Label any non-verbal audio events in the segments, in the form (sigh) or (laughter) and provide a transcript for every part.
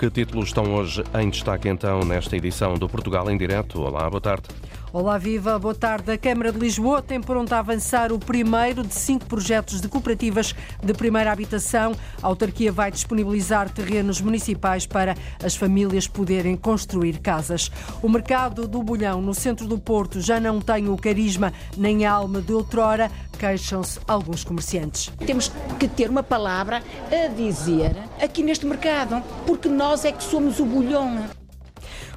Que títulos estão hoje em destaque então nesta edição do Portugal em Direto? Olá, boa tarde. Olá, viva, boa tarde. A Câmara de Lisboa tem pronto a avançar o primeiro de cinco projetos de cooperativas de primeira habitação. A autarquia vai disponibilizar terrenos municipais para as famílias poderem construir casas. O mercado do bolhão no centro do Porto já não tem o carisma nem a alma de outrora, queixam-se alguns comerciantes. Temos que ter uma palavra a dizer aqui neste mercado, porque nós é que somos o bolhão.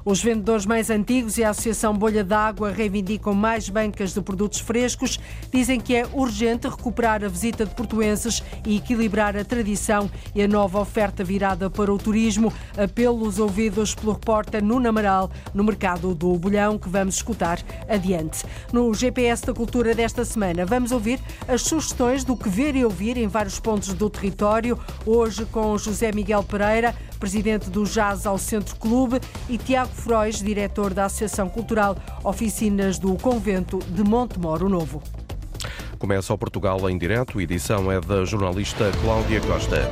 Os vendedores mais antigos e a Associação Bolha d'Água reivindicam mais bancas de produtos frescos. Dizem que é urgente recuperar a visita de portuenses e equilibrar a tradição e a nova oferta virada para o turismo. Apelos ouvidos pelo repórter Nuno Amaral no mercado do Bolhão, que vamos escutar adiante. No GPS da Cultura desta semana, vamos ouvir as sugestões do que ver e ouvir em vários pontos do território. Hoje com José Miguel Pereira, presidente do Jazz ao Centro Clube, e Tiago Frois, diretor da Associação Cultural Oficinas do Convento de Montemoro Novo. Começa o Portugal em direto, edição é da jornalista Cláudia Costa.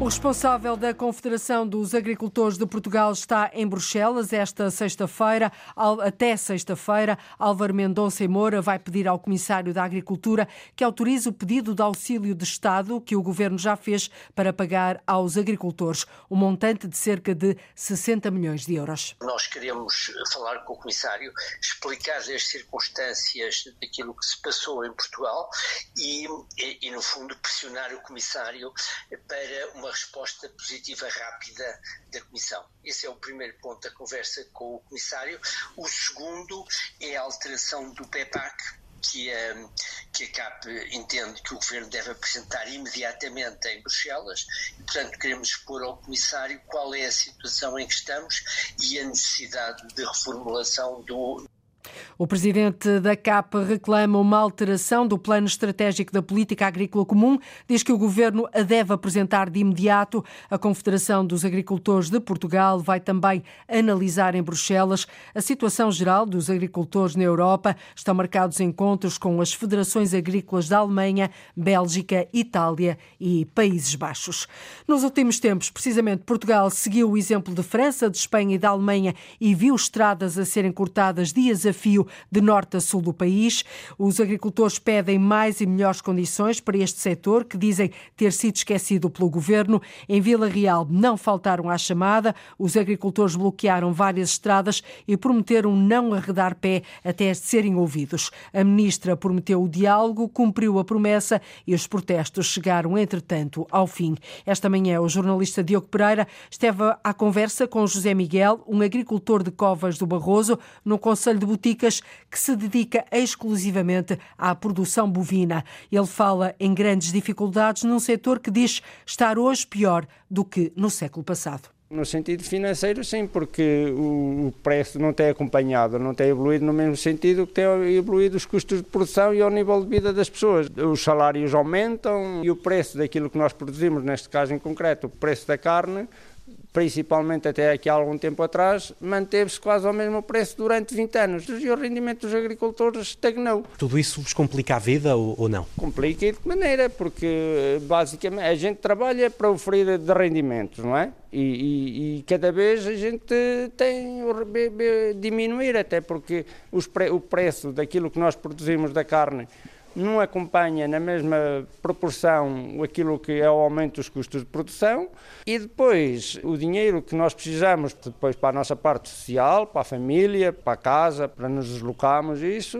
O responsável da Confederação dos Agricultores de Portugal está em Bruxelas esta sexta-feira. Até sexta-feira, Álvaro Mendonça e Moura vai pedir ao Comissário da Agricultura que autorize o pedido de auxílio de Estado que o Governo já fez para pagar aos agricultores, um montante de cerca de 60 milhões de euros. Nós queremos falar com o Comissário, explicar as circunstâncias daquilo que se passou em Portugal e, e, e no fundo, pressionar o Comissário para uma resposta positiva rápida da Comissão. Esse é o primeiro ponto da conversa com o Comissário. O segundo é a alteração do PEPAC, que a, que a CAP entende que o Governo deve apresentar imediatamente em Bruxelas e, portanto, queremos expor ao Comissário qual é a situação em que estamos e a necessidade de reformulação do, o presidente da CAP reclama uma alteração do plano estratégico da política agrícola comum. Diz que o governo a deve apresentar de imediato. A Confederação dos Agricultores de Portugal vai também analisar em Bruxelas a situação geral dos agricultores na Europa. Estão marcados encontros com as federações agrícolas da Alemanha, Bélgica, Itália e Países Baixos. Nos últimos tempos, precisamente, Portugal seguiu o exemplo de França, de Espanha e da Alemanha e viu estradas a serem cortadas dias a fio de norte a sul do país. Os agricultores pedem mais e melhores condições para este setor, que dizem ter sido esquecido pelo governo. Em Vila Real não faltaram à chamada, os agricultores bloquearam várias estradas e prometeram não arredar pé até serem ouvidos. A ministra prometeu o diálogo, cumpriu a promessa e os protestos chegaram, entretanto, ao fim. Esta manhã, o jornalista Diogo Pereira esteve à conversa com José Miguel, um agricultor de Covas do Barroso, no Conselho de Boticas, que se dedica exclusivamente à produção bovina. Ele fala em grandes dificuldades num setor que diz estar hoje pior do que no século passado. No sentido financeiro, sim, porque o preço não tem acompanhado, não tem evoluído no mesmo sentido que tem evoluído os custos de produção e ao nível de vida das pessoas. Os salários aumentam e o preço daquilo que nós produzimos, neste caso em concreto, o preço da carne, principalmente até aqui há algum tempo atrás, manteve-se quase ao mesmo preço durante 20 anos e o rendimento dos agricultores estagnou. Tudo isso vos complica a vida ou, ou não? Complica de que maneira? Porque basicamente a gente trabalha para oferir de rendimentos, não é? E, e, e, cada vez a gente tem diminuir, até porque pre, o preço daquilo que nós produzimos da carne não acompanha na mesma proporção aquilo que é o aumento dos custos de produção e depois o dinheiro que nós precisamos depois para a nossa parte social, para a família, para a casa, para nos deslocarmos, isso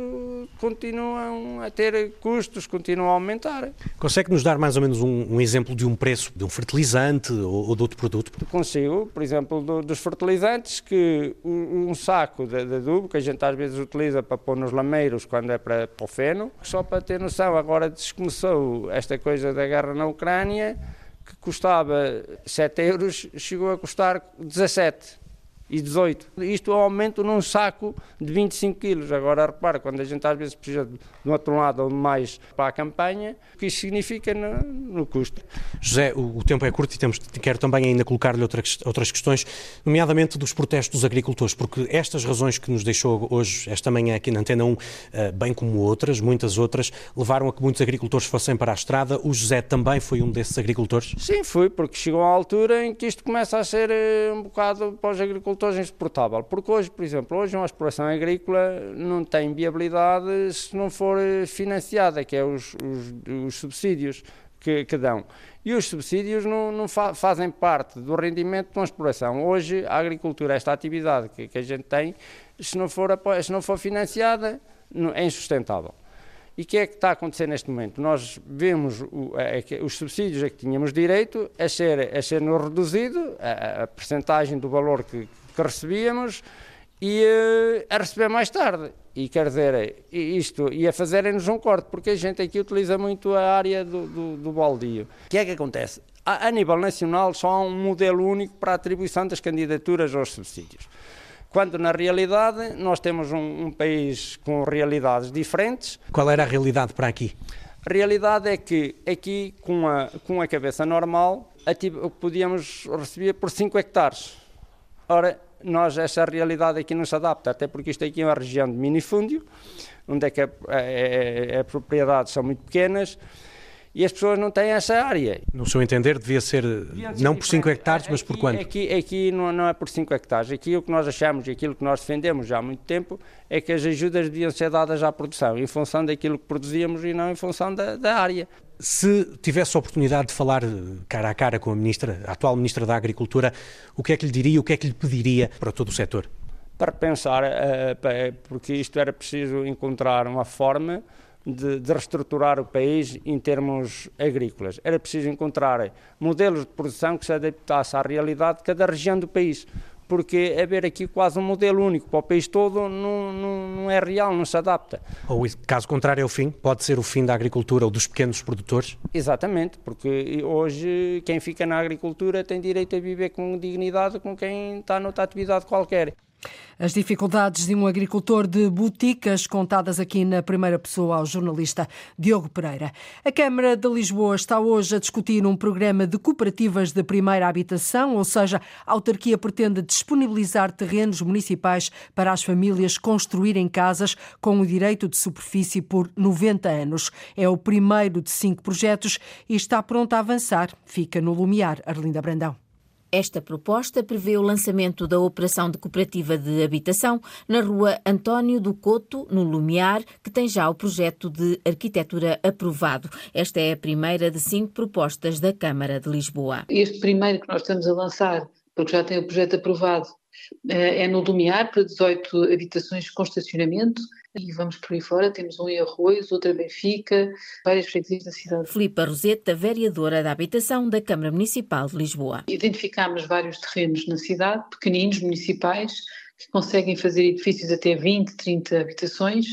continuam a ter custos, continuam a aumentar. Consegue nos dar mais ou menos um, um exemplo de um preço de um fertilizante ou, ou de outro produto? Consigo, por exemplo, do, dos fertilizantes, que um, um saco de, de adubo que a gente às vezes utiliza para pôr nos lameiros quando é para, para o feno, só para ter noção, agora desde que começou esta coisa da guerra na Ucrânia, que custava 7 euros, chegou a custar 17. E 18. Isto é um aumento num saco de 25 quilos. Agora repara, quando a gente às vezes precisa de um outro lado ou mais para a campanha, o que isso significa no, no custo. José, o, o, tempo é curto e temos, quero também ainda colocar-lhe outras, outras questões, nomeadamente dos protestos dos agricultores, porque estas razões que nos deixou hoje, esta manhã aqui na Antena 1, eh, bem como outras, muitas outras, levaram a que muitos agricultores fossem para a estrada. O José também foi um desses agricultores? Sim, fui, porque chegou a altura em que isto começa a ser eh, um bocado para os agricultores agricultores insuportável, porque hoje, por exemplo, hoje uma exploração agrícola não tem viabilidade se não for financiada, que é os, os, os subsídios que, que, dão. E os subsídios não, não fa fazem parte do rendimento de uma exploração. Hoje, a agricultura, esta atividade que, que a gente tem, se não for, se não for financiada, é insustentável. E o que é que está a acontecer neste momento? Nós vemos o, os subsídios a que tínhamos direito a ser, a ser reduzido, a, a percentagem do valor que, que recebíamos e uh, a receber mais tarde. E quer dizer, isto, e a fazerem-nos um corte, porque a gente aqui utiliza muito a área do, do, do baldio. O que é que acontece? A, a, nível nacional só há um modelo único para a atribuição das candidaturas aos subsídios. Quando na realidade nós temos um, um país com realidades diferentes. Qual era a realidade para aqui? A realidade é que aqui, com a, com a cabeça normal, podíamos receber por 5 hectares Ora, nós, essa realidade aqui não se adapta, até porque isto aqui é uma região de minifúndio, onde é que é, propriedades são muito pequenas e as pessoas não têm essa área. No seu entender, devia ser, devia ser não por 5 hectares, mas por quanto? Aqui, aqui não, não, é por 5 hectares. Aqui o que nós achamos e aquilo que nós defendemos já há muito tempo é que as ajudas deviam ser dadas à produção, em função daquilo que produzíamos e não em função da, da área. Se tivesse a oportunidade de falar cara a cara com a ministra, a atual ministra da Agricultura, o que é que lhe diria, o que é que lhe pediria para todo o setor? Para pensar, eh, porque isto era preciso encontrar uma forma de, de, reestruturar o país em termos agrícolas. Era preciso encontrar modelos de produção que se adaptassem à realidade de cada região do país porque haver aqui quase um modelo único para o país todo não, não, não, é real, não se adapta. Ou caso contrário é o fim? Pode ser o fim da agricultura ou dos pequenos produtores? Exatamente, porque hoje quem fica na agricultura tem direito a viver com dignidade com quem está noutra atividade qualquer. As dificuldades de um agricultor de boticas, contadas aqui na primeira pessoa ao jornalista Diogo Pereira. A Câmara de Lisboa está hoje a discutir um programa de cooperativas de primeira habitação, ou seja, a autarquia pretende disponibilizar terrenos municipais para as famílias construírem casas com o direito de superfície por 90 anos. É o primeiro de cinco projetos e está pronto a avançar. Fica no Lumiar, Arlinda Brandão. Esta proposta prevê o lançamento da operação de cooperativa de habitação na rua António do Couto, no Lumiar, que tem já o projeto de arquitetura aprovado. Esta é a primeira de cinco propostas da Câmara de Lisboa. Este primeiro que nós estamos a lançar, porque já tem o projeto aprovado, eh, é no Lumiar, para 18 habitações com estacionamento, e vamos por aí fora, temos um em Arroios, outro em Benfica, várias freguesias da cidade. Filipa Roseta, vereadora da Habitação da Câmara Municipal de Lisboa. Identificámos vários terrenos na cidade, pequeninos, municipais, que conseguem fazer edifícios até 20, 30 habitações,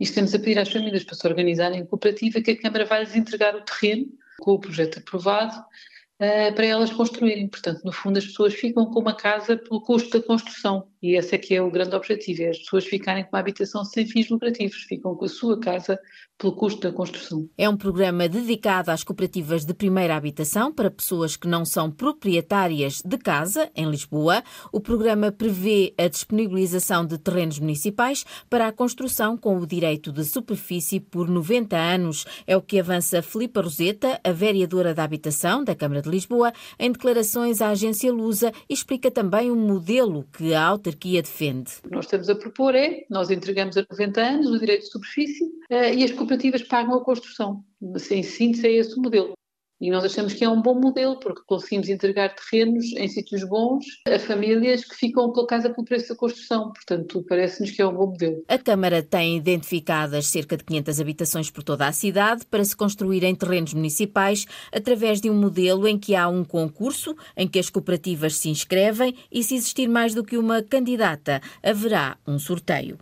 e estamos a pedir às famílias para se organizarem em cooperativa que a Câmara vai lhes entregar o terreno com o projeto aprovado uh, para elas construírem. Portanto, no fundo, as pessoas ficam com uma casa pelo custo da construção. E esse é que é o grande objetivo, é as pessoas ficarem com uma habitação sem fins lucrativos, ficam com a sua casa pelo custo da construção. É um programa dedicado às cooperativas de primeira habitação para pessoas que não são proprietárias de casa em Lisboa. O programa prevê a disponibilização de terrenos municipais para a construção com o direito de superfície por 90 anos. É o que avança Filipa Roseta, a vereadora da habitação da Câmara de Lisboa, em declarações à agência Lusa explica também o modelo que a autarquia defende. O que nós estamos a propor é, nós entregamos a 90 anos o direito de superfície eh, e as cooperativas pagam a construção. Em síntese, é esse o modelo. E nós achamos que é um bom modelo, porque conseguimos entregar terrenos em sítios bons a famílias que ficam pela casa pelo preço da construção. Portanto, parece-nos que é um bom modelo. A Câmara tem identificadas cerca de 500 habitações por toda a cidade para se construir em terrenos municipais através de um modelo em que há um concurso, em que as cooperativas se inscrevem e, se existir mais do que uma candidata, haverá um sorteio.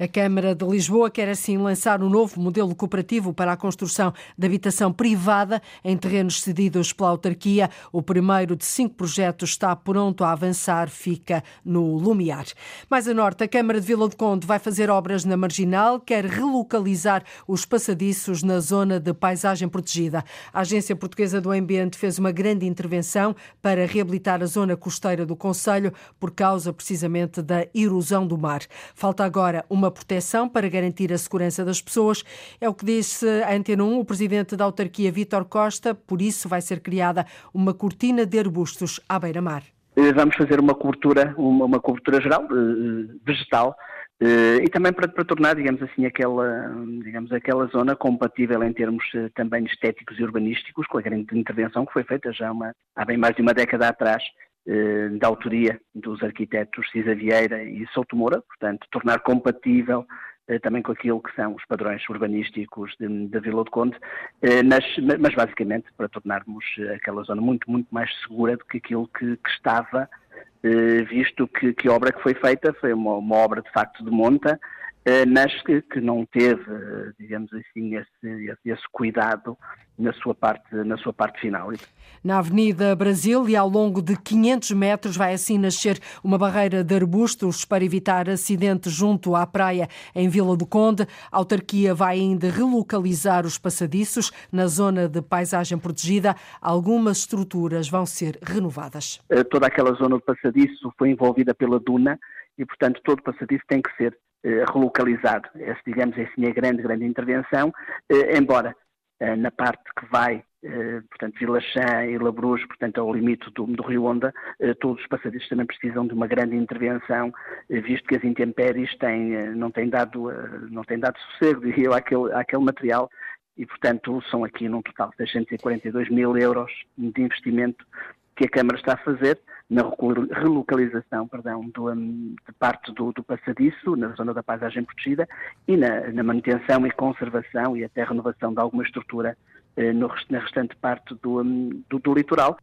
A Câmara de Lisboa quer assim lançar um novo modelo cooperativo para a construção de habitação privada em terrenos cedidos pela autarquia. O primeiro de cinco projetos está pronto a avançar, fica no Lumiar. Mais a norte, a Câmara de Vila do Conde vai fazer obras na Marginal, quer relocalizar os passadiços na zona de paisagem protegida. A Agência Portuguesa do Ambiente fez uma grande intervenção para reabilitar a zona costeira do Conselho por causa precisamente da erosão do mar. Falta agora uma proteção para garantir a segurança das pessoas. É o que disse a Antena 1 o presidente da autarquia, Vítor Costa. Por isso vai ser criada uma cortina de arbustos à beira-mar. Eh, vamos fazer uma cobertura, uma, uma cobertura geral, eh, vegetal, eh, e também para, para, tornar, digamos assim, aquela, digamos, aquela zona compatível em termos também estéticos e urbanísticos com a grande intervenção que foi feita já uma, há bem mais de uma década atrás da autoria dos arquitetos Cisa Vieira e Souto Moura, portanto, tornar compatível eh, também com aquilo que são os padrões urbanísticos da Vila do Conde, eh, mas, mas, basicamente para tornarmos aquela zona muito, muito mais segura do que aquilo que, que estava, eh, visto que, que, a obra que foi feita. Foi uma, uma obra de facto de monta, mas que, que, não teve, digamos assim, esse, esse, cuidado na sua parte, na sua parte final. Na Avenida Brasil e ao longo de 500 metros vai assim nascer uma barreira de arbustos para evitar acidentes junto à praia em Vila do Conde. A autarquia vai ainda relocalizar os passadiços na zona de paisagem protegida. Algumas estruturas vão ser renovadas. Toda aquela zona de passadiço foi envolvida pela duna e, portanto, todo o passadiço tem que ser eh, relocalizado. Essa, digamos assim, é a grande, grande intervenção, eh, embora eh, na parte que vai, portanto, Vila Chã e Labruz, portanto, ao limite do, do Rio Onda, todos os passadiços também precisam de uma grande intervenção, visto que as intempéries têm, não têm dado, não têm dado sossego, (laughs) diria eu, àquele, àquele material, e, portanto, são aqui num total de 642 mil euros de investimento que a Câmara está a fazer, na relocalização perdão, do, hum, de parte do, do, passadiço, na zona da paisagem protegida, e na, na manutenção e conservação e até renovação de alguma estrutura na restante parte do, hum, do, do, litoral.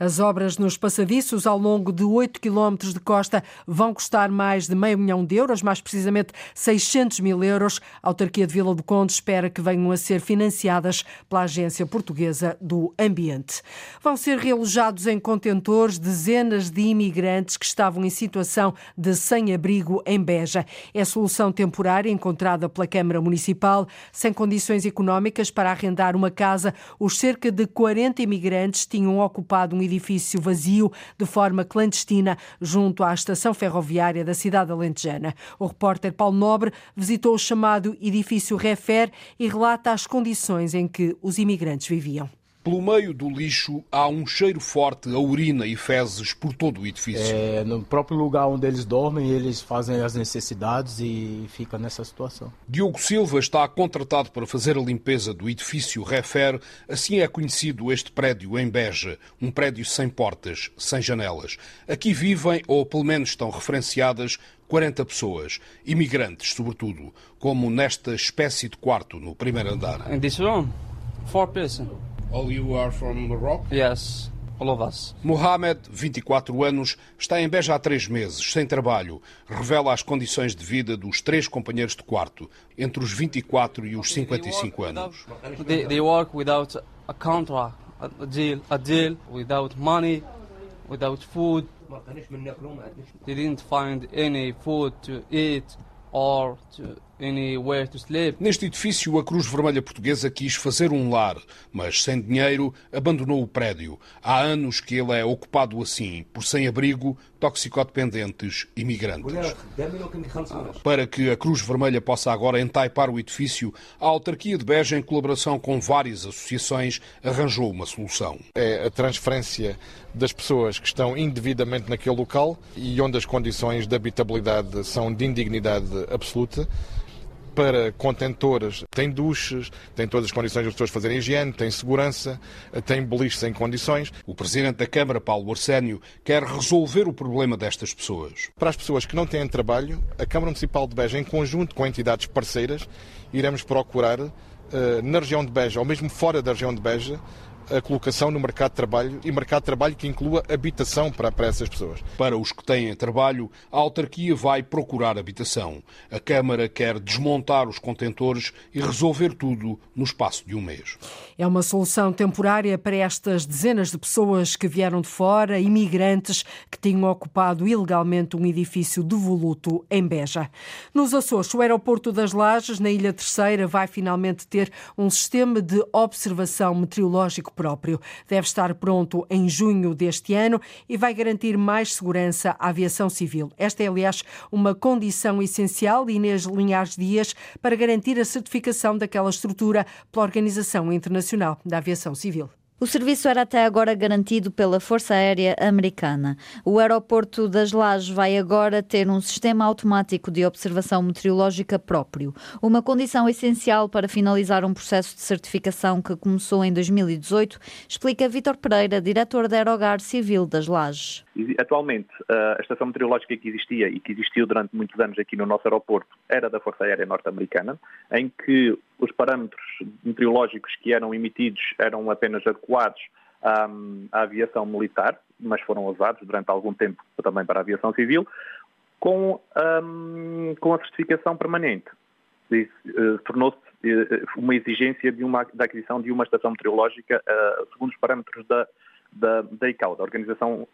As obras nos passadiços ao longo de 8 quilómetros de costa vão custar mais de meio milhão de euros, mais precisamente 600 mil euros. A autarquia de Vila do Conde espera que venham a ser financiadas pela Agência Portuguesa do Ambiente. Vão ser realojados em contentores dezenas de imigrantes que estavam em situação de sem-abrigo em Beja. É solução temporária encontrada pela Câmara Municipal, sem condições económicas para arrendar uma casa casa, os cerca de 40 imigrantes tinham ocupado um edifício vazio de forma clandestina junto à estação ferroviária da cidade alentejana. O repórter Paulo Nobre visitou o chamado edifício Refer e relata as condições em que os imigrantes viviam. Pelo meio do lixo há um cheiro forte a urina e fezes por todo o edifício. É, no próprio lugar onde eles dormem, eles fazem as necessidades e fica nessa situação. Diogo Silva está contratado para fazer a limpeza do edifício Refer, assim é conhecido este prédio em Beja, um prédio sem portas, sem janelas. Aqui vivem, ou pelo menos estão referenciadas, 40 pessoas, imigrantes sobretudo, como nesta espécie de quarto no primeiro andar. In this room, four persons. All you are from Morocco? Yes. All of us. Mohamed, 24 anos, está em Beja há três meses, sem trabalho. Revela as condições de vida dos três companheiros de quarto, entre os 24 e os 55 anos. They, they work without a contract, a deal, a deal, without money, without food. They didn't find any food to eat or to Neste edifício, a Cruz Vermelha Portuguesa quis fazer um lar, mas sem dinheiro abandonou o prédio. Há anos que ele é ocupado assim, por sem-abrigo, toxicodependentes e migrantes. Para que a Cruz Vermelha possa agora entaipar o edifício, a autarquia de Beja, em colaboração com várias associações, arranjou uma solução. É a transferência das pessoas que estão indevidamente naquele local e onde as condições de habitabilidade são de indignidade absoluta para contentores, tem duches, tem todas as condições das pessoas fazerem higiene, tem segurança, tem beliches em condições. O Presidente da Câmara, Paulo Arsénio, quer resolver o problema destas pessoas. Para as pessoas que não têm trabalho, a Câmara Municipal de Beja, em conjunto com entidades parceiras, iremos procurar, eh, na região de Beja, ou mesmo fora da região de Beja, a colocação no mercado de trabalho e mercado de trabalho que inclua habitação para, para essas pessoas. Para os que têm trabalho, a autarquia vai procurar habitação. A Câmara quer desmontar os contentores e resolver tudo no espaço de um mês. É uma solução temporária para estas dezenas de pessoas que vieram de fora, imigrantes que tinham ocupado ilegalmente um edifício devoluto em Beja. Nos Açores, o aeroporto das Lajes, na Ilha Terceira, vai finalmente ter um sistema de observação meteorológico próprio. Deve estar pronto em junho deste ano e vai garantir mais segurança à aviação civil. Esta é, aliás, uma condição essencial, Inês Linhares Dias, para garantir a certificação daquela estrutura pela Organização Internacional da Aviação Civil. O serviço era até agora garantido pela Força Aérea Americana. O aeroporto das Lajes vai agora ter um sistema automático de observação meteorológica próprio, uma condição essencial para finalizar um processo de certificação que começou em 2018, explica Vítor Pereira, diretor da Aerogar Civil das Lajes. Atualmente, a estação meteorológica que existia e que existiu durante muitos anos aqui no nosso aeroporto era da Força Aérea Norte-Americana, em que os parâmetros meteorológicos que eram emitidos eram apenas adequados um, à aviação militar, mas foram usados durante algum tempo também para a aviação civil, com, um, com a certificação permanente. Uh, Tornou-se uh, uma exigência de uma, da aquisição de uma estação meteorológica uh, segundo os parâmetros da, da, da ICAO, da Organização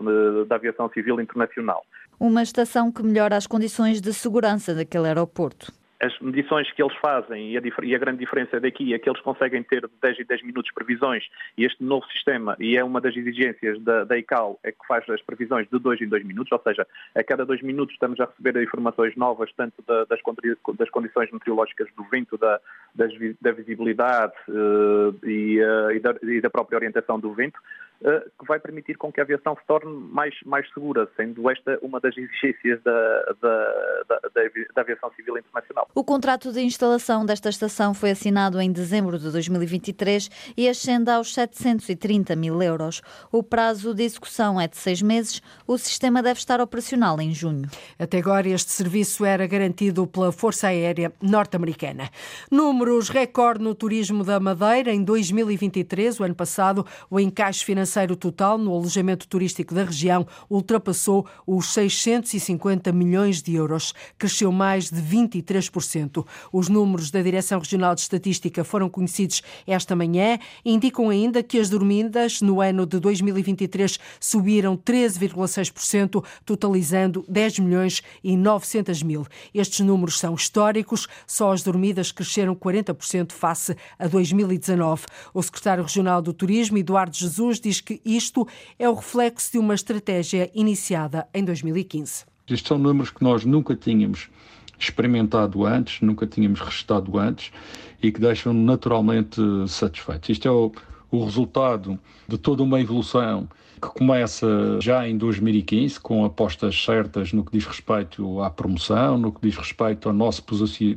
da Aviação Civil Internacional. Uma estação que melhora as condições de segurança daquele aeroporto as medições que eles fazem e a, e a, grande diferença daqui é que eles conseguem ter de 10 em 10 minutos previsões e este novo sistema, e é uma das exigências da, da ICAO, é que faz as previsões de 2 em 2 minutos, ou seja, a cada 2 minutos estamos a receber informações novas, tanto da, das, das, condições meteorológicas do vento, da, das, da visibilidade uh, e, uh, e, da, e, da, própria orientação do vento, que vai permitir com que a aviação se torne mais, mais segura, sendo esta uma das (laughs) exigências da, da, da aviação civil internacional. O contrato de instalação desta estação foi assinado em dezembro de 2023 e ascende aos 730 mil euros. O prazo de execução é de seis meses. O sistema deve estar operacional em junho. Até agora, este serviço era garantido pela Força Aérea Norte-Americana. Números recorde no turismo da Madeira. Em 2023, o ano passado, o encaixe financeiro total no alojamento turístico da região ultrapassou os 650 milhões de euros. Cresceu mais de 23%. Os números da Direção Regional de Estatística foram conhecidos esta manhã e indicam ainda que as dormidas no ano de 2023 subiram 13,6%, totalizando 10 milhões e 900 mil. Estes números são históricos, só as dormidas cresceram 40% face a 2019. O secretário regional do Turismo, Eduardo Jesus, diz que isto é o reflexo de uma estratégia iniciada em 2015. Estes são números que nós nunca tínhamos experimentado antes, nunca tínhamos registado antes e que deixam naturalmente satisfeitos. Isto é o, o resultado de toda uma evolução que começa já em 2015 com apostas certas no que diz respeito à promoção, no que diz respeito ao nosso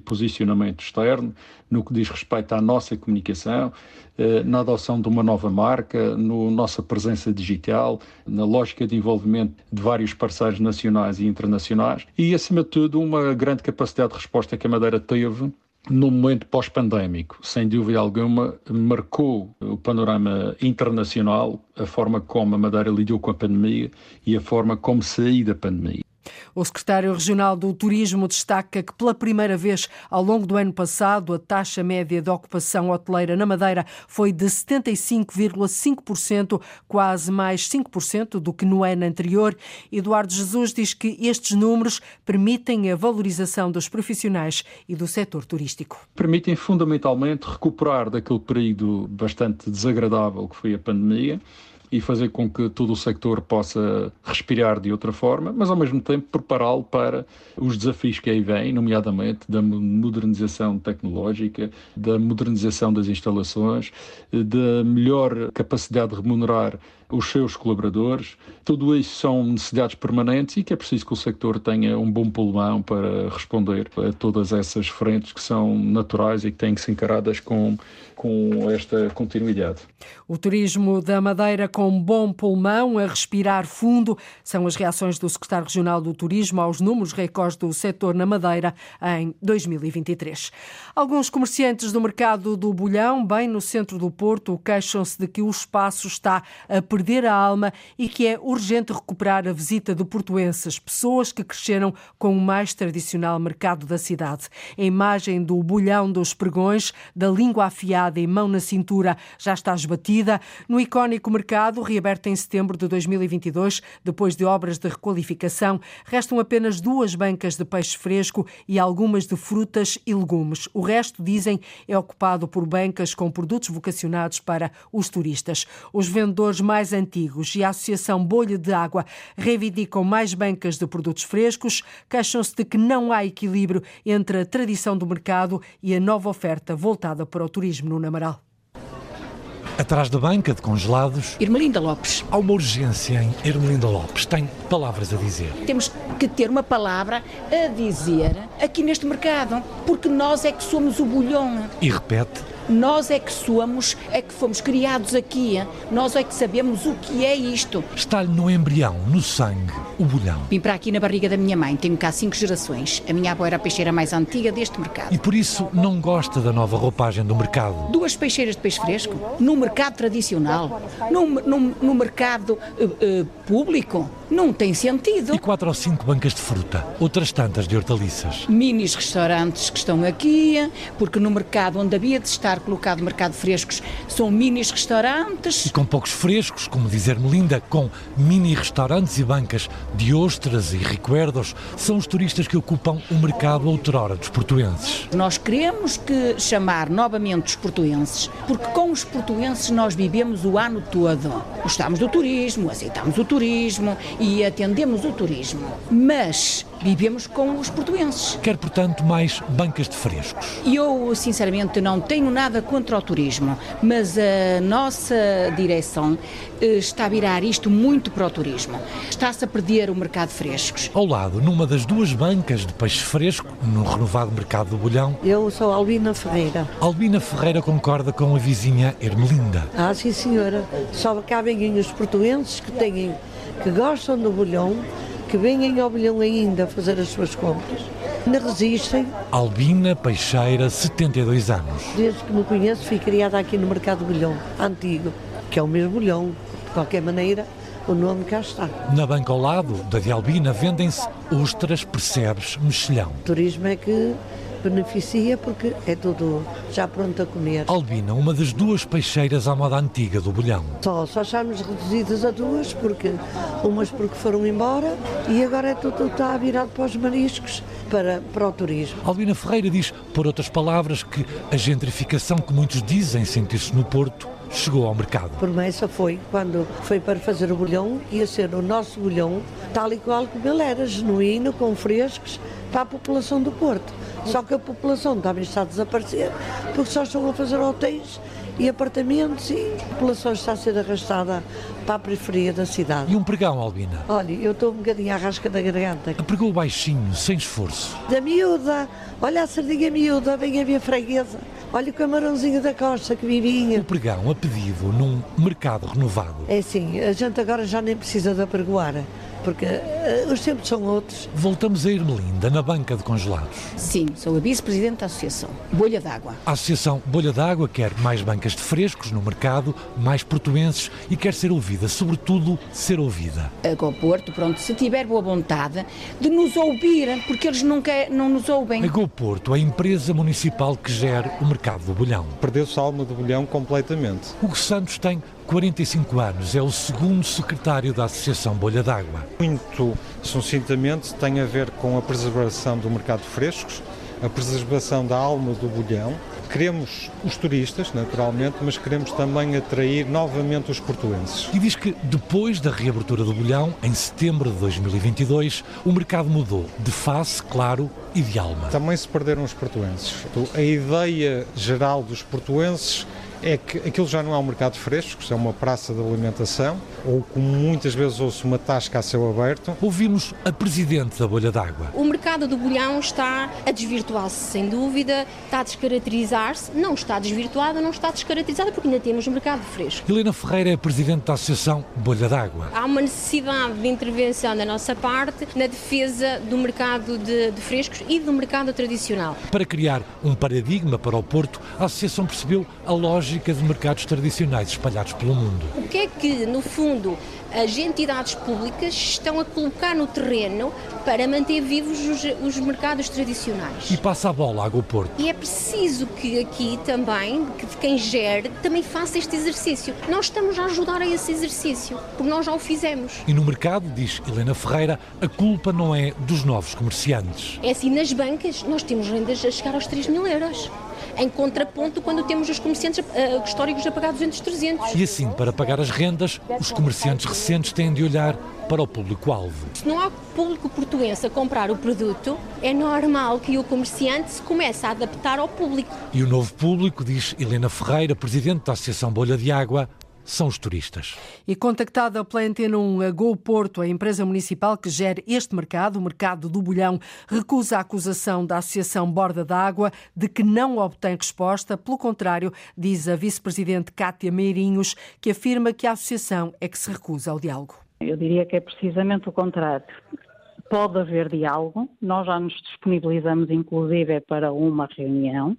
posicionamento externo, no que diz respeito à nossa comunicação, eh, na adoção de uma nova marca, na no nossa presença digital, na lógica de envolvimento de vários parceiros nacionais e internacionais e, acima de tudo, uma grande capacidade de resposta que a Madeira teve no momento pós-pandémico, sem dúvida alguma, marcou o panorama internacional, a forma como a Madeira lidou com a pandemia e a forma como saiu da pandemia. O secretário regional do Turismo destaca que, pela primeira vez ao longo do ano passado, a taxa média de ocupação hoteleira na Madeira foi de 75,5%, quase mais 5% do que no ano anterior. Eduardo Jesus diz que estes números permitem a valorização dos profissionais e do setor turístico. Permitem fundamentalmente recuperar daquele período bastante desagradável que foi a pandemia e fazer com que todo o sector possa respirar de outra forma, mas ao mesmo tempo prepará-lo para os desafios que aí vêm, nomeadamente da modernização tecnológica, da modernização das instalações, da melhor capacidade de remunerar os seus colaboradores. Tudo isso são necessidades permanentes e que é preciso que o sector tenha um bom pulmão para responder a todas essas frentes que são naturais e que têm que ser encaradas com, com esta continuidade. O turismo da Madeira com bom pulmão, a respirar fundo, são as reações do secretário regional do Turismo aos números recordes do setor na Madeira em 2023. Alguns comerciantes do mercado do Bolhão, bem no centro do Porto, queixam-se de que o espaço está a perder a alma e que é urgente recuperar a visita de portuenses, pessoas que cresceram com o mais tradicional mercado da cidade. A imagem do Bolhão dos Pregões, da língua afiada e mão na cintura, já está esbatida no icónico mercado, reaberto em setembro de 2022, depois de obras de requalificação, restam apenas duas bancas de peixe fresco e algumas de frutas e legumes. O resto, dizem, é ocupado por bancas com produtos vocacionados para os turistas. Os vendedores mais antigos e a Associação Bolha de Água reivindicam mais bancas de produtos frescos, queixam-se de que não há equilíbrio entre a tradição do mercado e a nova oferta voltada para o turismo no Namaral. Atrás da banca de congelados. Irmelinda Lopes. Há uma urgência em Irmelinda Lopes. Tem palavras a dizer. Temos que ter uma palavra a dizer aqui neste mercado, porque nós é que somos o bolhão. E repete. Nós é que somos, é que fomos criados aqui, nós é que sabemos o que é isto. Está-lhe no embrião, no sangue, o bolhão. Vim para aqui na barriga da minha mãe, tenho cá cinco gerações. A minha avó era a peixeira mais antiga deste mercado. E por isso não gosta da nova roupagem do mercado? Duas peixeiras de peixe fresco, no mercado tradicional, no, no, no mercado uh, uh, público, não tem sentido. E quatro ou cinco bancas de fruta, outras tantas de hortaliças. Minis restaurantes que estão aqui, porque no mercado onde havia de estar colocado mercado frescos são minis restaurantes. E com poucos frescos, como dizer Melinda, com mini restaurantes e bancas de ostras e recuerdos, são os turistas que ocupam o mercado outrora dos portuenses. Nós queremos que chamar novamente os portuenses, porque com os portuenses nós vivemos o ano todo. Gostamos do turismo, aceitamos o turismo e atendemos o turismo. Mas vivemos com os portuenses. Quer, portanto, mais bancas de frescos? Eu, sinceramente, não tenho nada contra o turismo, mas a nossa direção eh, está a virar isto muito para o turismo. Está-se a perder o mercado de frescos. Ao lado, numa das duas bancas de peixe fresco, no renovado mercado do Bolhão. Eu sou Albina Ferreira. Albina Ferreira concorda com a vizinha Ermelinda. Ah, sim, senhora. Só cá vêm os portuenses que têm, que gostam do Bolhão, que vêm ao Bolhão ainda fazer as suas compras. Ainda resistem. Albina Peixeira, 72 anos. Desde que me conheço, fui criada aqui no Mercado Bolhão, antigo, que é o mesmo Bolhão. De qualquer maneira, o nome cá está. Na banca ao lado da de Albina vendem-se ostras, percebes, mexilhão. O turismo é que beneficia porque é tudo já pronto a comer. Albina, uma das duas peixeiras à moda antiga do Bolhão. Só, só estamos reduzidas a duas, porque umas porque foram embora e agora é tudo está virado para os mariscos, para, para o turismo. Albina Ferreira diz, por outras palavras, que a gentrificação que muitos dizem sentir-se no Porto chegou ao mercado. Promessa foi, quando foi para fazer o bolhão, ia ser o nosso bolhão, tal e qual como ele era, genuíno, com frescos, para a população do Porto. Só que a população também está a desaparecer, porque só estão a fazer hotéis e apartamentos e a população está a ser arrastada para a periferia da cidade. E um pregão, Albina? Olha, eu estou um bocadinho à rasca da garganta. Pregou baixinho, sem esforço. Da miúda, olha a sardinha miúda, vem a minha freguesa. Olha o camarãozinho da costa que vivinha. O pregão a pedido num mercado renovado. É assim, a gente agora já nem precisa de apregoar porque uh, os tempos são outros. Voltamos a Irmelinda, na banca de congelados. Sim, sou a vice-presidente da Associação Bolha d'Água. A Associação Bolha d'Água quer mais bancas de frescos no mercado, mais portuenses e quer ser ouvida, sobretudo ser ouvida. A o Porto, pronto, se tiver boa vontade de nos ouvir, porque eles nunca não nos ouvem. A GoPorto é a empresa municipal que gera o mercado do bolhão. Perdeu-se a alma do bolhão completamente. Hugo Santos tem 45 anos, é o segundo secretário da Associação Bolha d'Água. Muito sucintamente tem a ver com a preservação do mercado de frescos, a preservação da alma do bolhão. Queremos os turistas, naturalmente, mas queremos também atrair novamente os portuenses. E diz que depois da reabertura do bolhão, em setembro de 2022, o mercado mudou de face, claro, e de alma. Também se perderam os portuenses. A ideia geral dos portuenses é que aquilo já não é um mercado fresco, é uma praça de alimentação, ou como muitas vezes ouço, uma tasca a céu aberto. Ouvimos a Presidente da Bolha d'Água. O mercado do bolhão está a desvirtuar-se, sem dúvida, está a descaracterizar-se, não está desvirtuado, não está descaracterizado, porque ainda temos mercado fresco. Helena Ferreira é Presidente da Associação Bolha d'Água. Há uma necessidade de intervenção da nossa parte na defesa do mercado de, de frescos e do mercado tradicional. Para criar um paradigma para o Porto, a Associação percebeu a lógica de mercados tradicionais espalhados pelo mundo. O que é que, no fundo, as entidades públicas estão a colocar no terreno para manter vivos os, os mercados tradicionais. E passa a bola Água Porto. E é preciso que aqui também, que quem gere, também faça este exercício. Nós estamos a ajudar a esse exercício, porque nós já o fizemos. E no mercado, diz Helena Ferreira, a culpa não é dos novos comerciantes. É assim, nas bancas nós temos rendas a chegar aos 3 mil euros em contraponto quando temos os comerciantes uh, históricos a pagar 200, 300. E assim, para pagar as rendas, os comerciantes recentes têm de olhar para o público-alvo. Se não há público portuense a comprar o produto, é normal que o comerciante se comece a adaptar ao público. E o novo público, diz Helena Ferreira, presidente da Associação Bolha de Água, são os turistas. E contactada pela Antena 1, a Go Porto, a empresa municipal que gera este mercado, o mercado do bolhão, recusa a acusação da Associação Borda d'Água de que não obtém resposta. Pelo contrário, diz a vice-presidente Cátia Meirinhos, que afirma que a associação é que se recusa ao diálogo. Eu diria que é precisamente o contrário. Pode haver diálogo, nós já nos disponibilizamos, inclusive, para uma reunião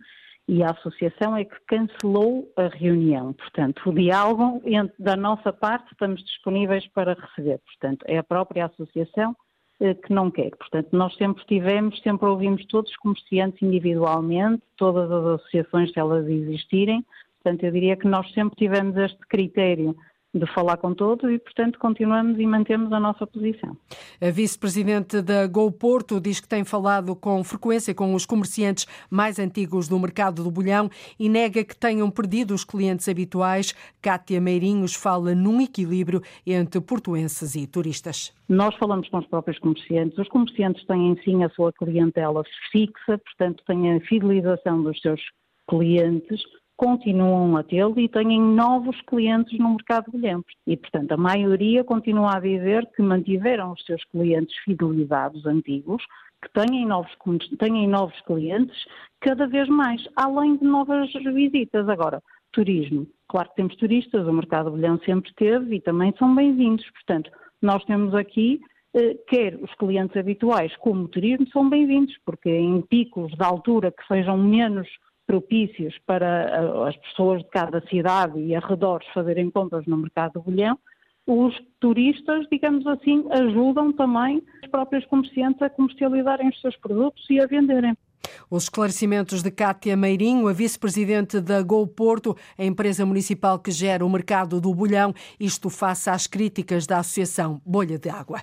e a associação é que cancelou a reunião. Portanto, o diálogo da nossa parte estamos disponíveis para receber. Portanto, é a própria associação eh, que não quer. Portanto, nós sempre tivemos, sempre ouvimos todos os comerciantes individualmente, todas as associações, se elas existirem. Portanto, eu diria que nós sempre tivemos este critério de falar com todos e, portanto, continuamos e mantemos a nossa posição. A vice-presidente da Go Porto diz que tem falado com frequência com os comerciantes mais antigos do mercado do bolhão e nega que tenham perdido os clientes habituais. Cátia Meirinhos fala num equilíbrio entre portuenses e turistas. Nós falamos com os próprios comerciantes. Os comerciantes têm, sim, a sua clientela fixa, portanto, têm a fidelização dos seus clientes continuam a tê-lo e têm novos clientes no mercado de bolhempos. E, portanto, a maioria continua a dizer que mantiveram os seus clientes fidelizados antigos, que têm novos, têm novos clientes cada vez mais, além de novas visitas. Agora, turismo. Claro que temos turistas, o mercado de bolhão sempre teve e também são bem-vindos. Portanto, nós temos aqui eh, quer os clientes habituais como o turismo são bem-vindos, porque em picos de altura que sejam menos propícios para as pessoas de cada cidade e arredores fazerem compras no mercado do bolhão, os turistas, digamos assim, ajudam também os próprios comerciantes a comercializarem os seus produtos e a venderem. Os esclarecimentos de Cátia Meirinho, a vice-presidente da Gol Porto, a empresa municipal que gera o mercado do bolhão, isto face às críticas da Associação Bolha de Água.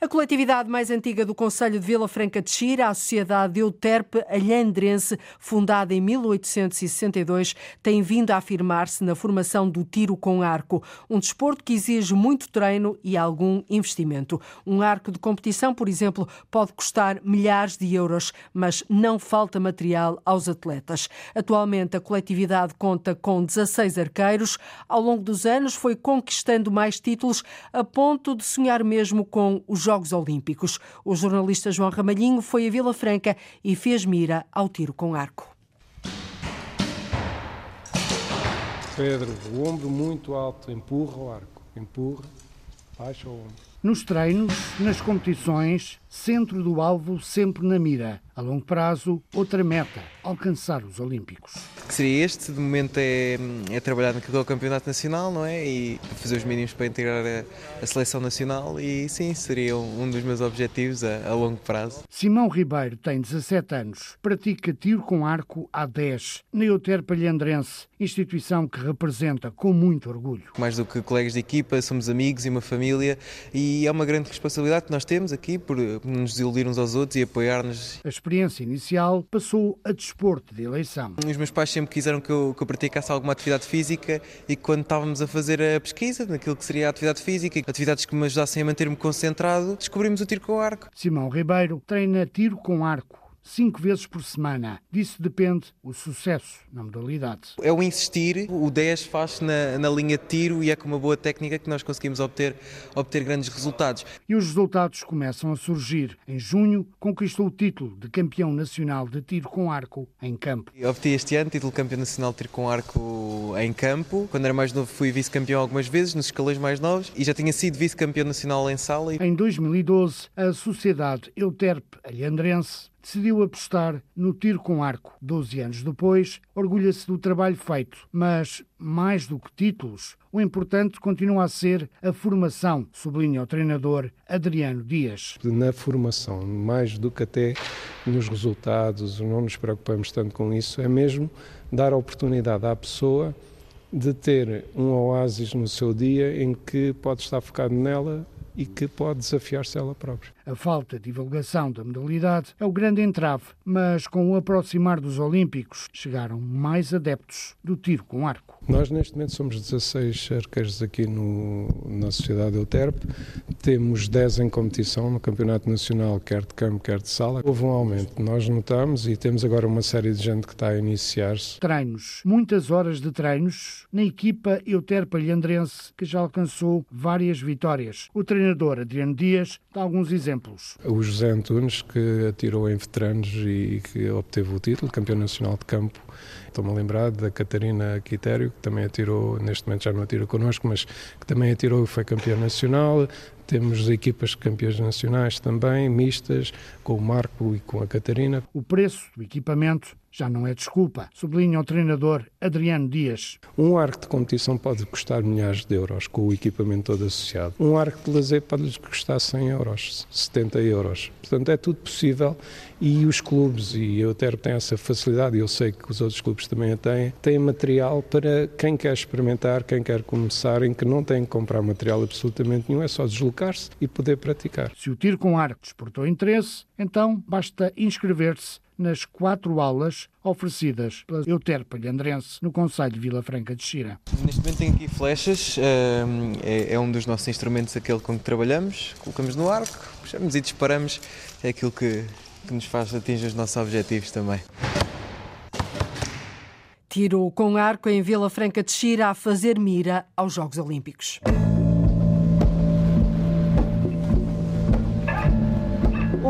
A coletividade mais antiga do Conselho de Vila Franca de Xira, a Sociedade Euterpe Alhandrense, fundada em 1862, tem vindo a afirmar-se na formação do tiro com arco, um desporto que exige muito treino e algum investimento. Um arco de competição, por exemplo, pode custar milhares de euros, mas não não falta material aos atletas. Atualmente, a coletividade conta com 16 arqueiros. Ao longo dos anos, foi conquistando mais títulos a ponto de sonhar mesmo com os Jogos Olímpicos. O jornalista João Ramalhinho foi a Vila Franca e fez mira ao tiro com arco. Pedro, o ombro muito alto, empurra o arco, empurra, baixa o ombro. Nos treinos, nas competições, centro do alvo sempre na mira. A longo prazo, outra meta, alcançar os Olímpicos. Que seria este, de momento é, é trabalhar naquele campeonato nacional, não é? E fazer os mínimos para integrar a, a seleção nacional e sim, seria um, um dos meus objetivos a, a, longo prazo. Simão Ribeiro tem 17 anos, pratica tiro com arco há 10, na Euter Palhandrense, instituição que representa com muito orgulho. Mais do que colegas de equipa, somos amigos e uma família e é uma grande responsabilidade que nós temos aqui por nos desiludir uns aos outros e apoiar-nos. A experiência inicial passou a desporto de eleição. Os meus pais sempre quiseram que eu, que eu praticasse alguma atividade física e quando estávamos a fazer a pesquisa naquilo que seria a atividade física, atividades que me ajudassem a manter-me concentrado, descobrimos o tiro com arco. Simão Ribeiro treina tiro com arco cinco vezes por semana. Disso depende o sucesso na modalidade. É o insistir, o 10 faz na, na linha de tiro e é com uma boa técnica que nós conseguimos obter, obter grandes resultados. E os resultados começam a surgir. Em junho, conquistou o título de campeão nacional de tiro com arco em campo. Eu obtive este ano título de campeão nacional de tiro com arco em campo. Quando era mais novo fui vice-campeão algumas vezes, nos escalões mais novos, e já tinha sido vice-campeão nacional em sala. Em 2012, a Sociedade Euterpe Alhandrense decidiu apostar no tiro com arco. Doze anos depois, orgulha-se do trabalho feito, mas mais do que títulos, o importante continua a ser a formação, sublinha o treinador Adriano Dias. Na formação, mais do que até nos resultados, não nos preocupamos tanto com isso, é mesmo dar a oportunidade à pessoa de ter um oásis no seu dia em que pode estar focado nela e que pode desafiar-se ela própria. A falta de divulgação da modalidade é o grande entrave, mas com o aproximar dos Olímpicos chegaram mais adeptos do tiro com arco. Nós neste momento somos 16 arqueiros aqui no, na Sociedade Euterpe, temos 10 em competição no Campeonato Nacional, quer de campo, quer de sala. Houve um aumento, nós notamos e temos agora uma série de gente que está a iniciar-se. Treinos, muitas horas de treinos na equipa Euterpe Alhandrense, que já alcançou várias vitórias. O treinador Adriano Dias dá alguns exemplos. O José Antunes, que atirou em veteranos e que obteve o título, campeão nacional de campo. Estou-me a lembrar da Catarina Quitério, que também atirou, neste momento já não atira connosco, mas que também atirou e foi campeão nacional. Temos equipas campeãs nacionais também, mistas, com o Marco e com a Catarina. O preço do equipamento já não é desculpa, sublinha o treinador Adriano Dias. Um arco de competição pode custar milhares de euros, com o equipamento todo associado. Um arco de lazer pode custar 100 euros, 70 euros. Portanto, é tudo possível e os clubes, e eu até tenho essa facilidade, e eu sei que os outros clubes também a têm, têm material para quem quer experimentar, quem quer começar, em que não tem que comprar material absolutamente nenhum, é só deslocar-se e poder praticar. Se o tiro com arco despertou interesse, então basta inscrever-se nas quatro aulas oferecidas pela Euterpe Andrense no Conselho de Vila Franca de Xira. Neste momento tenho aqui flechas, é, é um dos nossos instrumentos, aquele com que trabalhamos, colocamos no arco, puxamos e disparamos, é aquilo que, que nos faz atingir os nossos objetivos também. Tiro com arco em Vila Franca de Xira a fazer mira aos Jogos Olímpicos.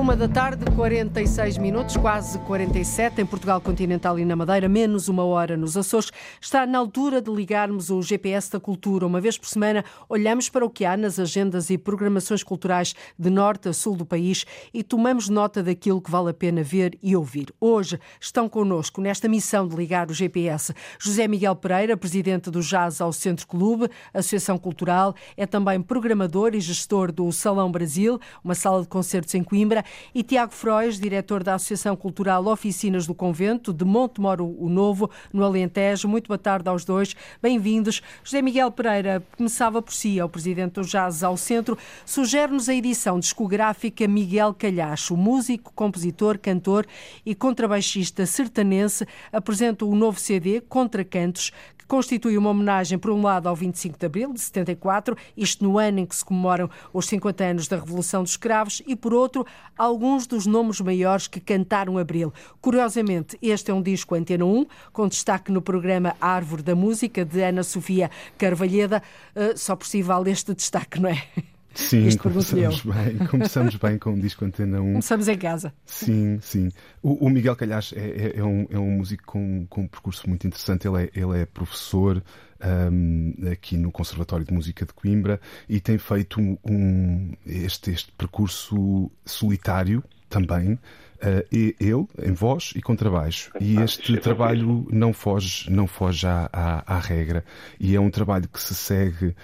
Uma da tarde, 46 minutos, quase 47 em Portugal continental e na Madeira, menos uma hora nos Açores. Está na altura de ligarmos o GPS da cultura. Uma vez por semana, olhamos para o que há nas agendas e programações culturais de norte a sul do país e tomamos nota daquilo que vale a pena ver e ouvir. Hoje estão connosco nesta missão de ligar o GPS José Miguel Pereira, presidente do Jazz ao Centro Clube, Associação Cultural, é também programador e gestor do Salão Brasil, uma sala de concertos em Coimbra e Tiago Frois, diretor da Associação Cultural Oficinas do Convento de Montemoro o Novo, no Alentejo. Muito boa tarde aos dois, bem-vindos. José Miguel Pereira começava por si, é o presidente do Jazz ao Centro. Sugere-nos a edição discográfica Miguel Calhacho, músico, compositor, cantor e contrabaixista sertanense, apresenta o um novo CD, Contracantos, que constitui uma homenagem, por um lado, ao 25 de abril de 74, isto no ano em que se comemoram os 50 anos da Revolução dos Escravos, e por outro, alguns dos nomes maiores que cantaram Abril. Curiosamente, este é um disco Antena 1, com destaque no programa Árvore da Música, de Ana Sofia Carvalheda. Uh, só possível este destaque, não é? (laughs) Sim, começamos bem, começamos bem com o disco Antena 1. Começamos em casa. Sim, sim. O, o Miguel Calhas é, é, é, um, é um músico com, com um percurso muito interessante. Ele é, ele é professor um, aqui no Conservatório de Música de Coimbra e tem feito um, este, este percurso solitário também Uh, ele em voz e contrabaixo. E este trabalho não foge, não foge à, à, à regra. E é um trabalho que se segue uh,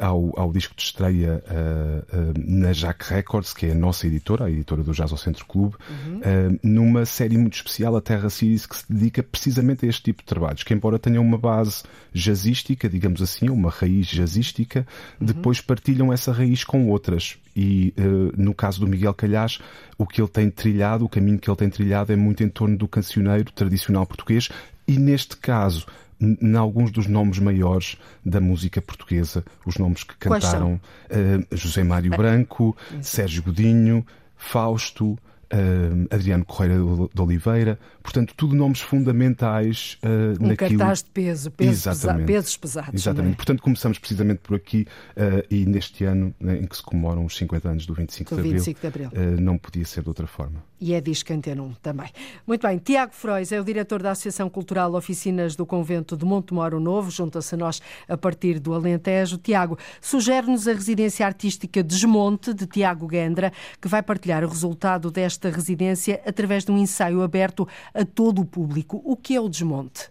ao, ao disco de estreia uh, na Jack Records, que é a nossa editora, a editora do Jazz ao Centro Clube, uhum. numa série muito especial, a Terra Series, que se dedica precisamente a este tipo de trabalhos, que embora tenham uma base jazzística, digamos assim, uma raiz jazzística, uhum. depois partilham essa raiz com outras. E no caso do Miguel Calhás, o que ele tem trilhado, o caminho que ele tem trilhado é muito em torno do cancioneiro tradicional português e, neste caso, em alguns dos nomes maiores da música portuguesa, os nomes que cantaram uh, José Mário Branco, Sérgio Godinho, Fausto, uh, Adriano Correia de Oliveira, portanto, tudo nomes fundamentais uh, um naquilo. cartaz de peso, peso pesa pesos pesados. Exatamente, é? portanto, começamos precisamente por aqui uh, e neste ano né, em que se comemoram os 50 anos do 25 do de 25 de Abril, uh, não podia ser de outra forma. E é disco Antena 1 também. Muito bem, Tiago Frois é o diretor da Associação Cultural Oficinas do Convento de Montemoro Novo, junta-se a nós a partir do Alentejo. Tiago, sugere-nos a residência artística Desmonte, de Tiago Gendra, que vai partilhar o resultado desta residência através de um ensaio aberto a todo o público. O que é o Desmonte?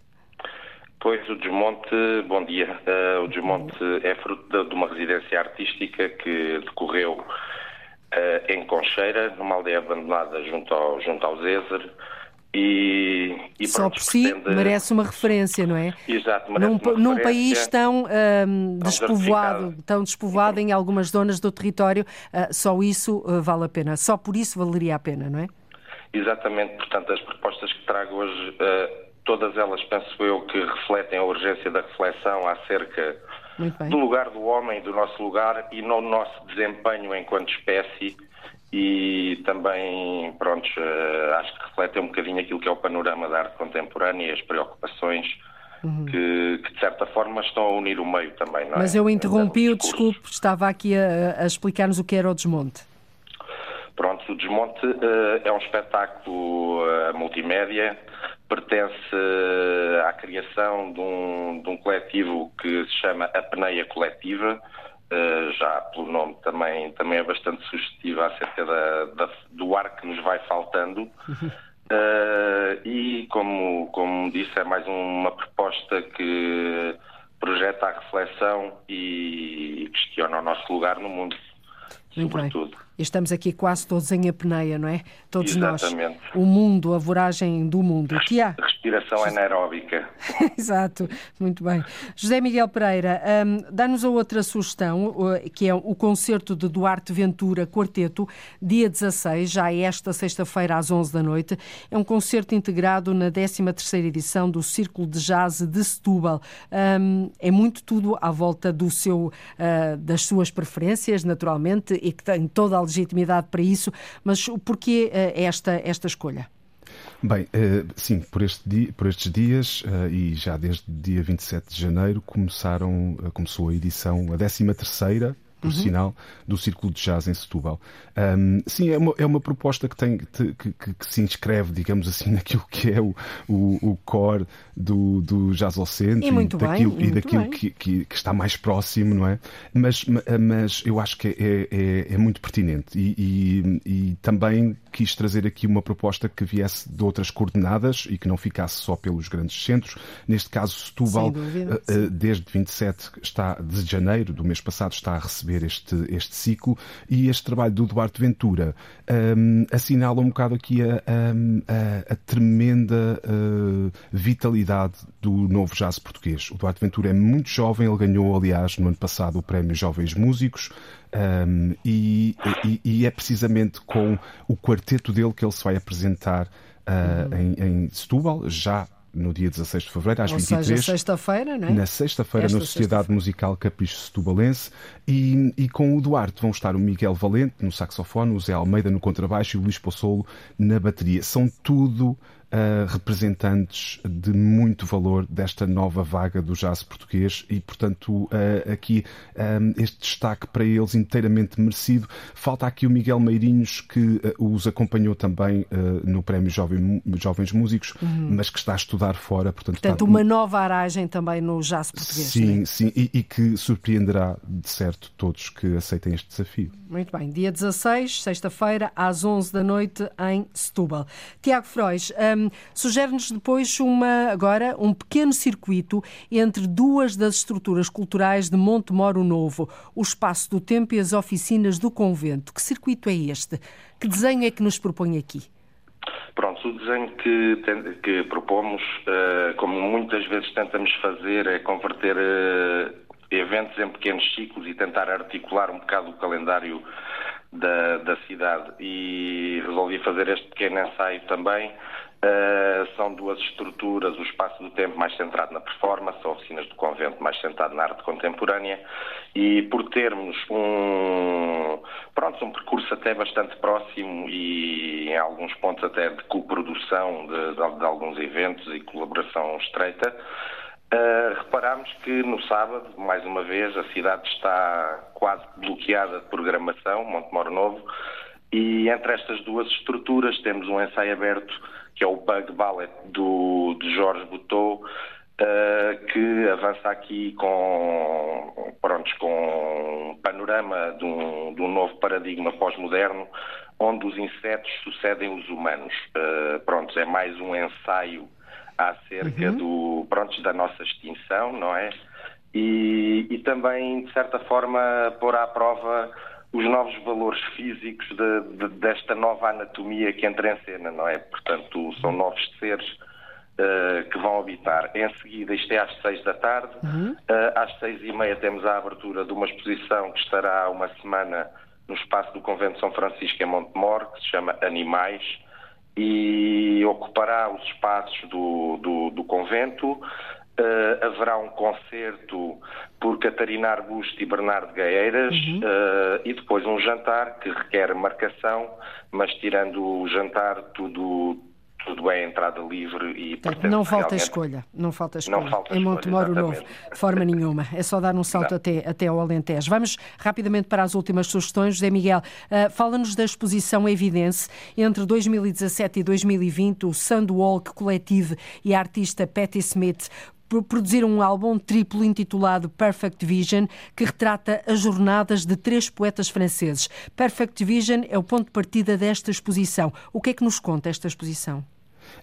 Pois, o Desmonte, bom dia. Uh, o Desmonte é fruto de uma residência artística que decorreu uh, em Concheira, numa aldeia abandonada junto ao, junto ao Zezer. E, e Só por si pretende... merece uma referência, não é? Exato, merece num, uma num país tão um, despovoado, tão despovoado em algumas zonas do território, uh, só isso uh, vale a pena. Só por isso valeria a pena, não é? Exatamente, portanto, as propostas que trago hoje, uh, todas elas, penso eu, que refletem a urgência da reflexão acerca do lugar do homem, do nosso lugar e no nosso desempenho enquanto espécie e também, pronto, acho que refletem um bocadinho aquilo que é o panorama da arte contemporânea e as preocupações uhum. que, que, de certa forma, estão a unir o meio também, não Mas é? eu interrompi-o, desculpe, estava aqui a, a explicar-nos o que era o desmonte. Pronto, o Desmonte uh, é um espetáculo uh, multimédia, pertence uh, à criação de um, de um, coletivo que se chama Apneia Coletiva, já pelo nome também, também é bastante sugestivo acerca da, da, do ar que nos vai faltando. (laughs) e, como, como disse, é mais uma proposta que projeta a reflexão e questiona o nosso lugar no mundo. Muito sobretudo. bem. Estamos aqui quase todos em apneia, não é? Todos Exatamente. nós. O mundo, a voragem do mundo. Que há? Respiração anaeróbica. (laughs) Exato, muito bem. José Miguel Pereira, um, dá-nos a outra sugestão, que é o concerto de Duarte Ventura Quarteto, dia 16, já é esta sexta-feira às 11 da noite. É um concerto integrado na 13ª edição do Círculo de Jazz de Setúbal. Um, é muito tudo à volta do seu, uh, das suas preferências, naturalmente, e que tem toda a legitimidade para isso, mas porquê esta, esta escolha? Bem, sim, por, este dia, por estes dias e já desde dia 27 de janeiro começaram, começou a edição, a 13 por uhum. sinal, do Círculo de Jazz em Setúbal. Um, sim, é uma, é uma proposta que, tem, que, que, que, se inscreve, digamos assim, (laughs) naquilo que é o, o, o core do, do jazz ao centro e, daquilo, bem, e daquilo que, que, que, está mais próximo, não é? Mas, mas eu acho que é, é, é muito pertinente e, e, e também quis trazer aqui uma proposta que viesse de outras coordenadas e que não ficasse só pelos grandes centros. Neste caso, Setúbal, dúvida, desde 27 está, de janeiro do mês passado, está a receber este, este ciclo e este trabalho do Duarte Ventura um, assinala um bocado aqui a, a, a tremenda uh, vitalidade do novo jazz português. O Duarte Ventura é muito jovem, ele ganhou, aliás, no ano passado o Prémio Jovens Músicos. Um, e, e, e, é precisamente com o quarteto dele que ele se vai apresentar uh, uhum. em, em Setúbal, já no dia 16 de fevereiro, às Ou 23. Seja, sexta-feira, não é? Na sexta-feira, na Sociedade sexta Musical Capricho Setubalense. E, e com o Duarte vão estar o Miguel Valente no saxofone, o Zé Almeida no contrabaixo e o Luís Possolo na bateria. São tudo Uh, representantes de muito valor desta nova vaga do jazz português e, portanto, uh, aqui um, este destaque para eles inteiramente merecido. Falta aqui o Miguel Meirinhos, que os acompanhou também no Prémio Jovem, Jovens Músicos, Uhum. mas que está a estudar fora. Portanto, Portanto, está... uma nova aragem também no jazz português. Sim, né? sim, e, e que surpreenderá, de certo, todos que aceitem este desafio. Muito bem, dia 16, sexta-feira, às 11 da noite, em Setúbal. Tiago Frois, sugere-nos depois uma, agora um pequeno circuito entre duas das estruturas culturais de Monte Moro Novo, o Espaço do Tempo e as oficinas do Convento. Que circuito é este? Que desenho é que nos propõe aqui? Pronto, o desenho que, que propomos, uh, como muitas vezes tentamos fazer, é converter uh, eventos em pequenos ciclos e tentar articular um bocado o calendário da, da cidade. E resolvi fazer este pequeno ensaio também uh, são duas estruturas, o espaço do tempo mais centrado na performance, oficinas do convento mais centrado na arte contemporânea, e por termos um, pronto, um percurso até bastante próximo e em alguns pontos até de coprodução de, de, de alguns eventos e colaboração estreita, uh, reparamos que no sábado, mais uma vez, a cidade está quase bloqueada de programação, Montemor Novo, e entre estas duas estruturas temos um ensaio aberto que é o Bug Ballet do, de Jorge Boutot, uh, que avança aqui com, pronto, com um panorama de um, de um novo paradigma pós-moderno, onde os insetos sucedem os humanos. Uh, pronto, é mais um ensaio acerca uhum. do, pronto, da nossa extinção, não é? E, e também, de certa forma, pôr à prova os novos valores físicos de, de, desta nova anatomia que entra em cena, não é? Portanto, são novos seres uh, que vão habitar. Em seguida, isto é às seis da tarde, uhum. uh, às seis e meia temos a abertura de uma exposição que estará uma semana no espaço do Convento São Francisco em Montemor, que se chama Animais, e ocupará os espaços do, do, do convento. Uh, haverá um concerto por Catarina Arbusto e Bernardo Gaeiras uhum. uh, e depois um jantar que requer marcação, mas tirando o jantar tudo tudo é entrada livre e portanto, não falta escolha, não falta escolha. Não falta em Montemoro Novo, de forma nenhuma. É só dar um (laughs) salto até, até ao Alentejo. Vamos rapidamente para as últimas sugestões. José Miguel, uh, fala-nos da exposição Evidência entre 2017 e 2020, o Sandwalk Collective e a artista Patti Smith produziram um álbum triplo intitulado Perfect Vision, que retrata as jornadas de três poetas franceses. Perfect Vision é o ponto de partida desta exposição. O que é que nos conta esta exposição?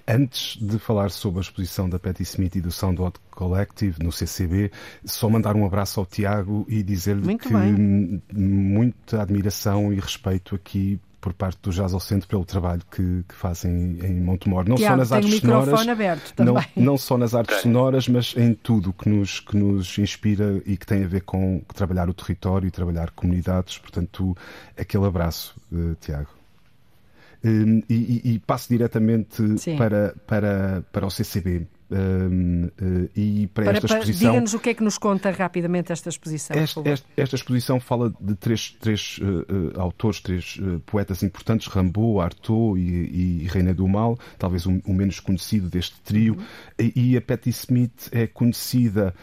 Antes de falar sobre a exposição da Patti Smith e do Soundwalk Collective no CCB, só mandar um abraço ao Tiago e dizer-lhe que bem. muita admiração e respeito aqui por parte do Jazz ao Centro pelo trabalho que, que fazem em Montemor. Não Tiago, só nas artes sonoras, aberto não, (laughs) não, só nas artes sonoras, mas em tudo que nos, que nos inspira e que tem a ver com trabalhar o território e trabalhar comunidades. Portanto, aquele abraço, uh, Tiago. Um, e, e, passo diretamente para, para, para o CCB. Um, uh, e para, para esta exposição. Diga-nos o que é que nos conta rapidamente esta exposição. Esta, esta, esta exposição fala de três, três uh, uh, autores, três poetas importantes: Rimbaud, Artaud e, e Reina do Mal, talvez o, o menos conhecido deste trio. Uhum. E, e, a Patti Smith é conhecida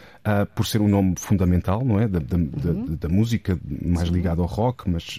por ser um nome fundamental, não é? Da, da, uhum. da, da música, mais Sim. ligada ao rock, mas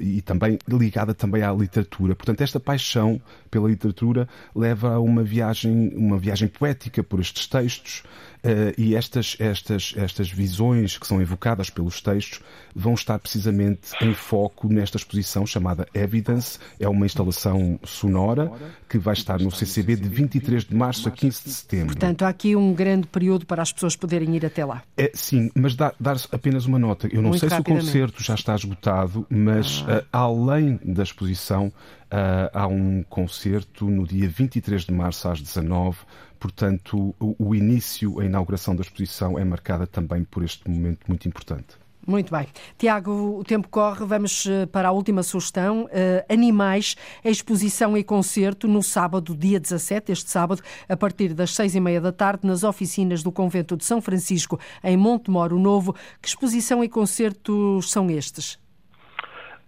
e também ligada também à literatura. Portanto, esta paixão pela literatura leva a uma viagem, uma viagem poética por estes textos uh, e estas, estas, estas visões que são evocadas pelos textos vão estar precisamente em foco nesta exposição chamada Evidence. É uma instalação sonora que vai estar no CCB de 23 de março a 15 de setembro. Portanto, há aqui um grande período para as pessoas poderem ir até lá. É, sim, mas dar, dar apenas uma nota. Eu não Muito sei se o concerto já está esgotado, mas ah. uh, além da exposição, uh, há um concerto no dia 23 de março às 19 Portanto, o, o início, a inauguração da exposição é marcada também por este momento muito importante. Muito bem. Tiago, o tempo corre, vamos eh, para a última sugestão. Uh, animais, exposição e concerto no sábado, dia 17, este sábado, a partir das seis e meia da tarde, nas oficinas do Convento de São Francisco, em Montemoro Novo. Que exposição e concertos são estes?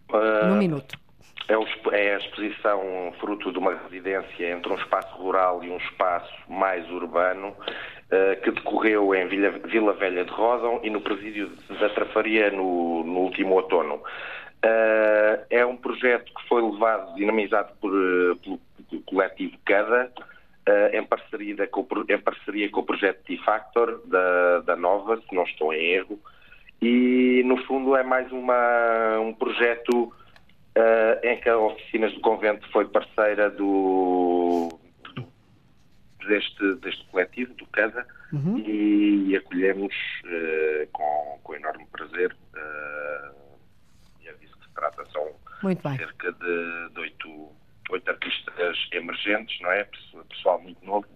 Uh, no minuto. É, é a exposição fruto de uma residência entre um espaço rural e um espaço mais urbano eh, que decorreu em Vila, Velha de Rodão e no presídio da Trafaria no, no último outono. Uh, é um projeto que foi levado, dinamizado por, eh, pelo coletivo CADA, em, parceria com, em parceria com o projeto T-Factor da, da Nova, se não estou em erro, e no fundo é mais uma, um projeto uh, em que a Oficinas do Convento foi parceira do, deste, deste coletivo, do CASA, uhum. e, e, acolhemos uh, com, com enorme prazer. Uh, e é disso que se trata. São cerca de, de oito, oito artistas emergentes, não é? Pessoal muito novo.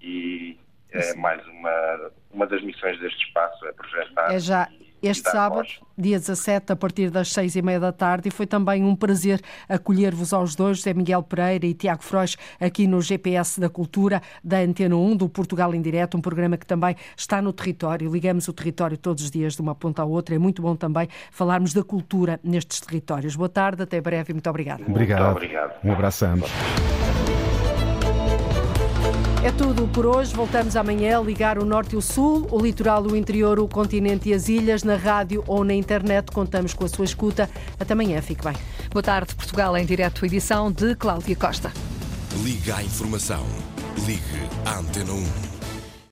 E é mais uma, uma das missões deste espaço, é projetar. É já este sábado, dia 17, a partir das seis e meia da tarde, e foi também um prazer acolher-vos aos dois, José Miguel Pereira e Tiago Frois, aqui no GPS da Cultura, da Antena 1, do Portugal em Direto, um programa que também está no território. Ligamos o território todos os dias de uma ponta à outra. É muito bom também falarmos da cultura nestes territórios. Boa tarde, até breve e muito obrigado. Obrigado. Muito obrigado. Um abraço a ambos. É tudo por hoje. Voltamos amanhã a ligar o norte e o sul, o litoral, o interior, o continente e as ilhas, na rádio ou na internet. Contamos com a sua escuta. Até amanhã. Fique bem. Boa tarde, Portugal, em direto, edição de Cláudia Costa. Liga à informação. Ligue à Antena 1.